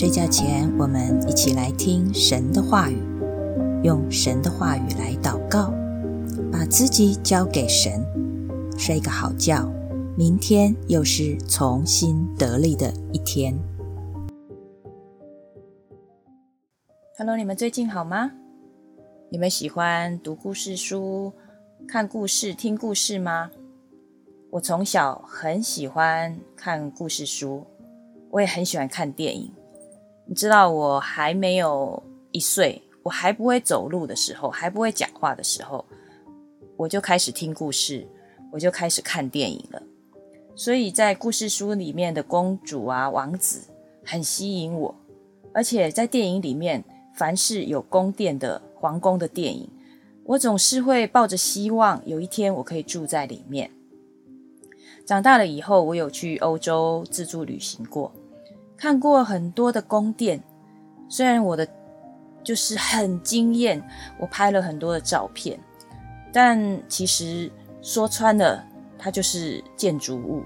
睡觉前，我们一起来听神的话语，用神的话语来祷告，把自己交给神，睡个好觉。明天又是重新得力的一天。Hello，你们最近好吗？你们喜欢读故事书、看故事、听故事吗？我从小很喜欢看故事书，我也很喜欢看电影。你知道，我还没有一岁，我还不会走路的时候，还不会讲话的时候，我就开始听故事，我就开始看电影了。所以在故事书里面的公主啊、王子很吸引我，而且在电影里面，凡是有宫殿的皇宫的电影，我总是会抱着希望，有一天我可以住在里面。长大了以后，我有去欧洲自助旅行过。看过很多的宫殿，虽然我的就是很惊艳，我拍了很多的照片，但其实说穿了，它就是建筑物，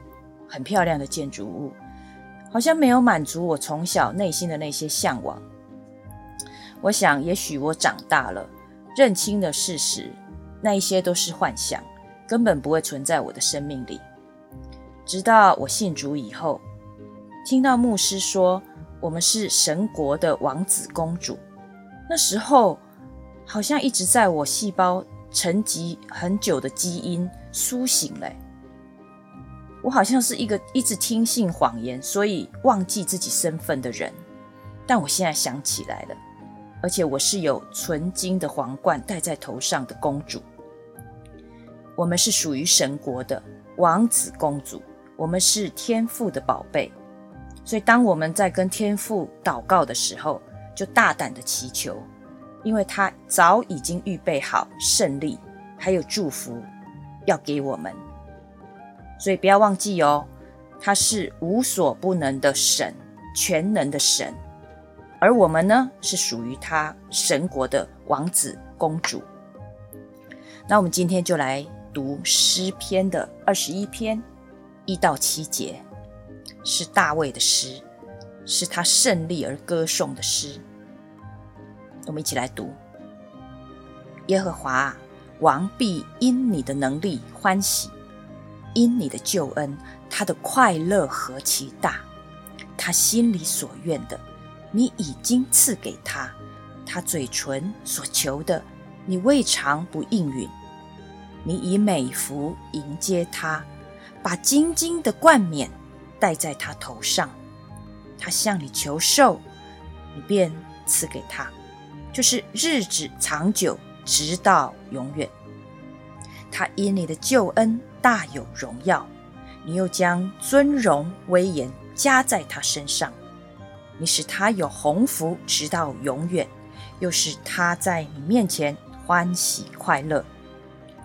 很漂亮的建筑物，好像没有满足我从小内心的那些向往。我想，也许我长大了，认清了事实，那一些都是幻想，根本不会存在我的生命里。直到我信主以后。听到牧师说我们是神国的王子公主，那时候好像一直在我细胞沉积很久的基因苏醒了。我好像是一个一直听信谎言，所以忘记自己身份的人。但我现在想起来了，而且我是有纯金的皇冠戴在头上的公主。我们是属于神国的王子公主，我们是天父的宝贝。所以，当我们在跟天父祷告的时候，就大胆的祈求，因为他早已经预备好胜利，还有祝福要给我们。所以不要忘记哦，他是无所不能的神，全能的神，而我们呢，是属于他神国的王子公主。那我们今天就来读诗篇的二十一篇一到七节。是大卫的诗，是他胜利而歌颂的诗。我们一起来读：耶和华王必因你的能力欢喜，因你的救恩，他的快乐何其大！他心里所愿的，你已经赐给他；他嘴唇所求的，你未尝不应允。你以美福迎接他，把金金的冠冕。戴在他头上，他向你求寿，你便赐给他，就是日子长久，直到永远。他因你的救恩大有荣耀，你又将尊荣威严加在他身上，你使他有鸿福，直到永远，又使他在你面前欢喜快乐。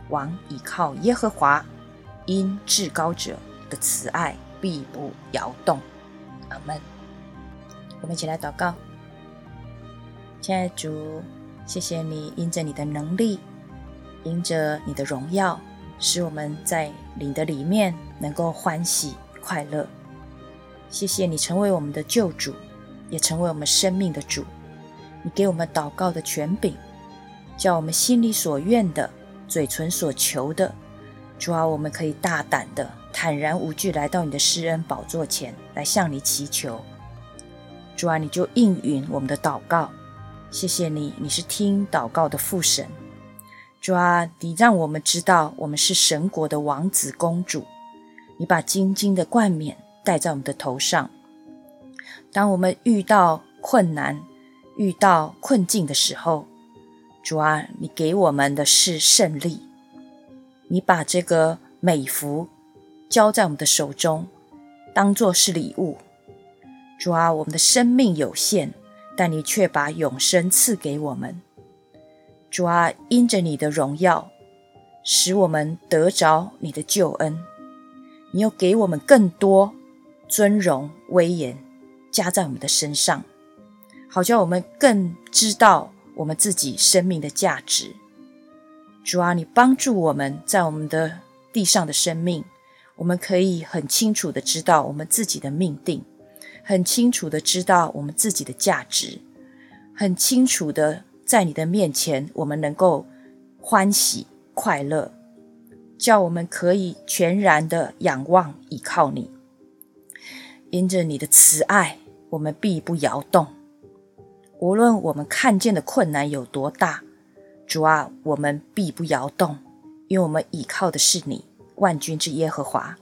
王倚靠耶和华，因至高者的慈爱。必不摇动，阿门。我们一起来祷告，亲爱的主，谢谢你，因着你的能力，因着你的荣耀，使我们在你的里面能够欢喜快乐。谢谢你成为我们的救主，也成为我们生命的主。你给我们祷告的权柄，叫我们心里所愿的，嘴唇所求的，主啊，我们可以大胆的。坦然无惧来到你的施恩宝座前来向你祈求，主啊，你就应允我们的祷告。谢谢你，你是听祷告的父神。主啊，你让我们知道我们是神国的王子公主。你把金金的冠冕戴在我们的头上。当我们遇到困难、遇到困境的时候，主啊，你给我们的是胜利。你把这个美福。交在我们的手中，当做是礼物。主啊，我们的生命有限，但你却把永生赐给我们。主啊，因着你的荣耀，使我们得着你的救恩。你又给我们更多尊荣威严，加在我们的身上，好叫我们更知道我们自己生命的价值。主啊，你帮助我们在我们的地上的生命。我们可以很清楚的知道我们自己的命定，很清楚的知道我们自己的价值，很清楚的在你的面前，我们能够欢喜快乐，叫我们可以全然的仰望依靠你。因着你的慈爱，我们必不摇动。无论我们看见的困难有多大，主啊，我们必不摇动，因为我们倚靠的是你，万军之耶和华。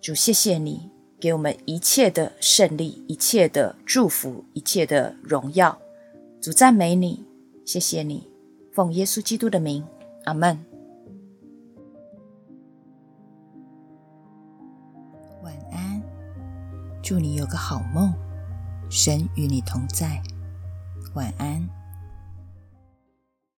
主，谢谢你给我们一切的胜利，一切的祝福，一切的荣耀。主赞美你，谢谢你，奉耶稣基督的名，阿门。晚安，祝你有个好梦，神与你同在。晚安。